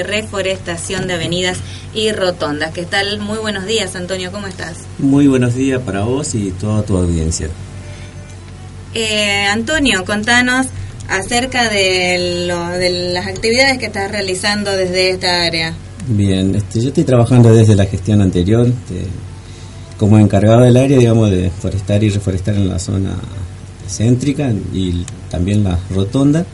reforestación de avenidas y rotondas. ¿Qué tal? Muy buenos días, Antonio, ¿cómo estás? Muy buenos días para vos y toda tu audiencia. Eh, Antonio, contanos acerca de, de las actividades que estás realizando desde esta área. Bien, este, yo estoy trabajando desde la gestión anterior como encargado del área, digamos, de forestar y reforestar en la zona céntrica y también la rotonda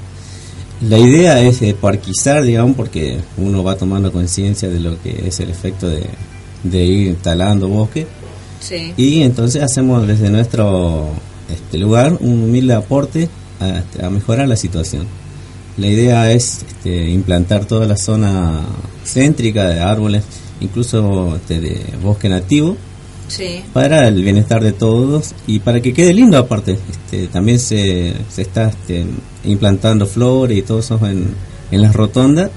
la idea es eh, parquizar, digamos, porque uno va tomando conciencia de lo que es el efecto de, ir instalando bosque. Y entonces hacemos desde nuestro este lugar un humilde aporte a, mejorar la situación. La idea es este, implantar toda la zona céntrica de árboles, incluso este, de bosque nativo, para el bienestar de todos y para que quede lindo aparte. Este, también se, se está este, implantando flores y todo eso en, en las rotondas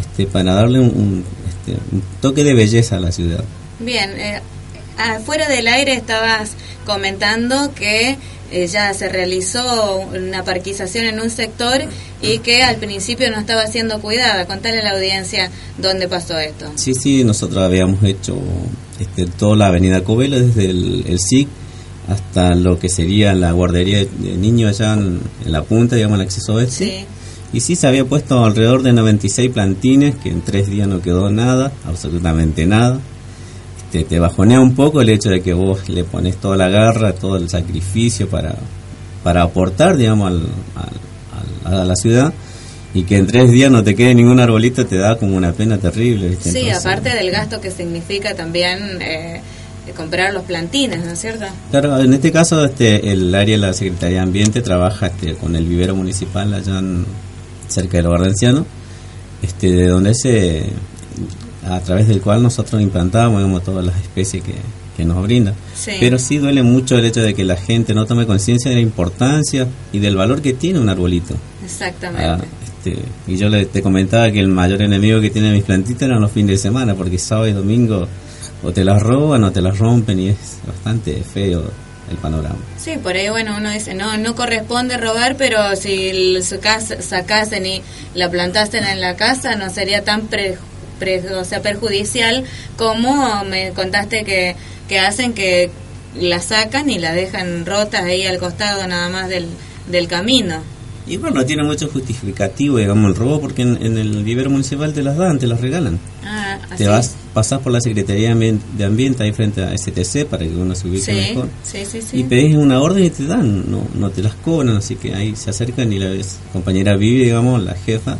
este, para darle un, este, un, toque de belleza a la ciudad. Bien, eh, afuera del aire estabas comentando que eh, ya se realizó una parquización en un sector y que al principio no estaba siendo cuidada. Contale a la audiencia dónde pasó esto. Sí, sí, nosotros habíamos hecho este, toda la avenida Covelo desde el, el SIC hasta lo que sería la guardería de niños allá en, la punta, digamos, el acceso oeste. Y sí se había puesto alrededor de 96 plantines, que en tres días no quedó nada, absolutamente nada. Este, te bajonea un poco el hecho de que vos le pones toda la garra, todo el sacrificio para, para aportar, digamos, a la ciudad y que en tres días no te quede ningún arbolito te da como una pena terrible. Sí, aparte del gasto que significa también eh, comprar los plantines, ¿no es cierto? Claro, en este caso este, el área de la Secretaría de Ambiente trabaja este, con el vivero municipal allá cerca del hogar este, de donde se a través del cual nosotros implantamos todas las especies que, que nos brinda. Pero sí duele mucho el hecho de que la gente no tome conciencia de la importancia y del valor que tiene un arbolito. Exactamente. Ah, este, y yo le, te comentaba que el mayor enemigo que tienen mis plantitas eran los fines de semana, porque sábado y domingo o te las roban o te las rompen y es bastante feo el panorama. Sí, por ahí bueno, uno dice, no no corresponde robar, pero si sacasen y la plantasen en la casa no sería tan pre, o sea, perjudicial como me contaste que, que hacen que la sacan y la dejan rotas ahí al costado nada más del, del camino. Y bueno, no tiene mucho justificativo, digamos, el robo, porque en, el vivero municipal te las dan, te las regalan. Ah, te vas, pasas por la Secretaría de Ambiente ahí frente a STC para que uno se ubique mejor. y pedís una orden y te dan, no, no te las cobran, así que ahí se acercan y la ves, compañera vive, digamos, la jefa,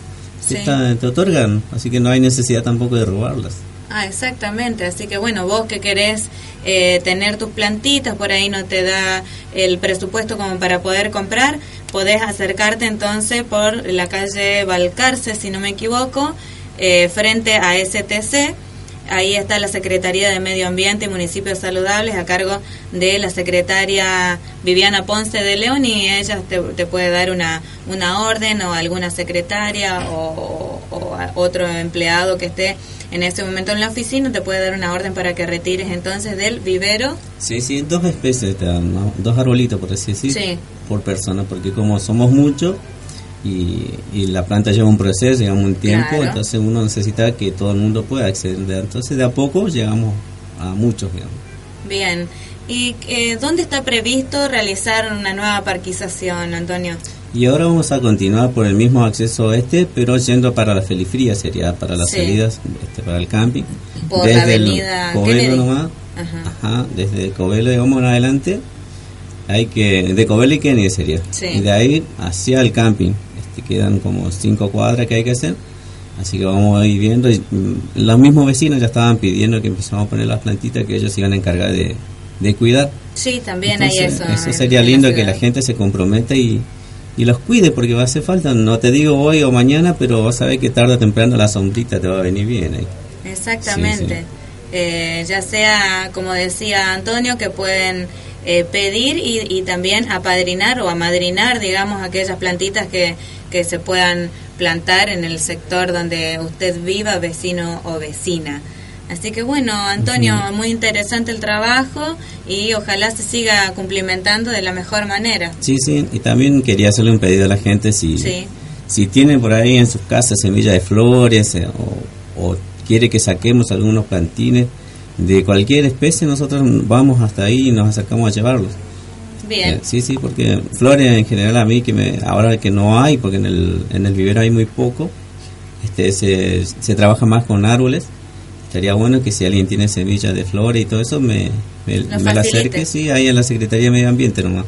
te, te otorgan, así que no hay necesidad tampoco de robarlas. Ah, exactamente. Así que bueno, vos que querés eh, tener tus plantitas, por ahí no te da el presupuesto como para poder comprar, podés acercarte entonces por la calle Balcarce, si no me equivoco, eh, frente a STC. Ahí está la Secretaría de Medio Ambiente y Municipios Saludables a cargo de la secretaria Viviana Ponce de León y ella te, puede dar una, una orden o alguna secretaria o, o otro empleado que esté en este momento en la oficina, te puede dar una orden para que retires entonces del vivero. Sí, sí, dos especies te dan, dos arbolitos, por así decir, por persona, porque como somos muchos y, la planta lleva un proceso, lleva un tiempo, entonces uno necesita que todo el mundo pueda acceder. Entonces de a poco llegamos a muchos, digamos. Bien. ¿Y eh, dónde está previsto realizar una nueva parquización, Antonio? Y ahora vamos a continuar por el mismo acceso este, pero yendo para la Felifría, sería para las salidas, este, para el camping. Por desde la avenida Covelo nomás, ajá. desde Covelo, digamos, en adelante, hay que, de Covelo y Kennedy sería. Y de ahí hacia el camping, este, quedan como cinco cuadras que hay que hacer. Así que vamos a ir viendo. Y, mm, los mismos vecinos ya estaban pidiendo que empezamos a poner las plantitas que ellos iban a encargar de, de cuidar. Sí, también hay eso. Eso sería lindo que la gente se comprometa y y los cuide porque va a hacer falta, no te digo hoy o mañana, pero vas a ver que tarde o temprano la sombrita te va a venir bien. ahí. Exactamente. Eh, ya sea, como decía Antonio, que pueden eh, pedir y, y, también apadrinar o amadrinar, digamos, aquellas plantitas que, que se puedan plantar en el sector donde usted viva, vecino o vecina. Así que bueno, Antonio, muy interesante el trabajo y ojalá se siga cumplimentando de la mejor manera. Sí, sí, y también quería hacerle un pedido a la gente si, si tienen por ahí en sus casas semillas de flores eh, o, quiere que saquemos algunos plantines de cualquier especie, nosotros vamos hasta ahí y nos acercamos a llevarlos. Bien. Eh, sí, sí, porque flores en general a mí, que me, ahora que no hay, porque en el, en el vivero hay muy poco, este, se, se trabaja más con árboles. Sería bueno que si alguien tiene semillas de flores y todo eso, me, me, la acerque, sí, ahí en la Secretaría de Medio Ambiente nomás.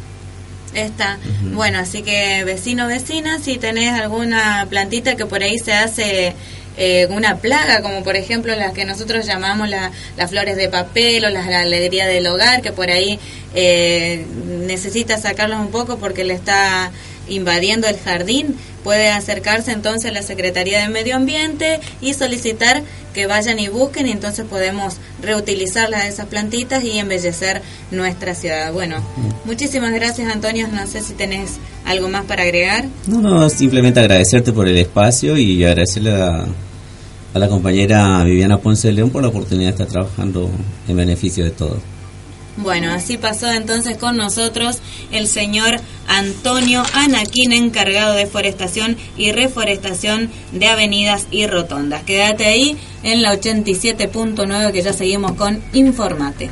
Está. Bueno, así que vecino, vecina, si tenés alguna plantita que por ahí se hace eh, una plaga, como por ejemplo las que nosotros llamamos las flores de papel o la alegría del hogar, que por ahí eh, necesita sacarlos un poco porque le está invadiendo el jardín, puede acercarse entonces a la Secretaría de Medio Ambiente y solicitar que vayan y busquen y entonces podemos reutilizar las esas plantitas y embellecer nuestra ciudad. Bueno, muchísimas gracias Antonio, no sé si tenés algo más para agregar. No, no, simplemente agradecerte por el espacio y agradecerle a, a la compañera Viviana Ponce de León por la oportunidad de estar trabajando en beneficio de todos. Bueno, así pasó entonces con nosotros el señor Antonio Anaquín, encargado de forestación y reforestación de avenidas y rotondas. Quédate ahí en la 87.9 que ya seguimos con Informate.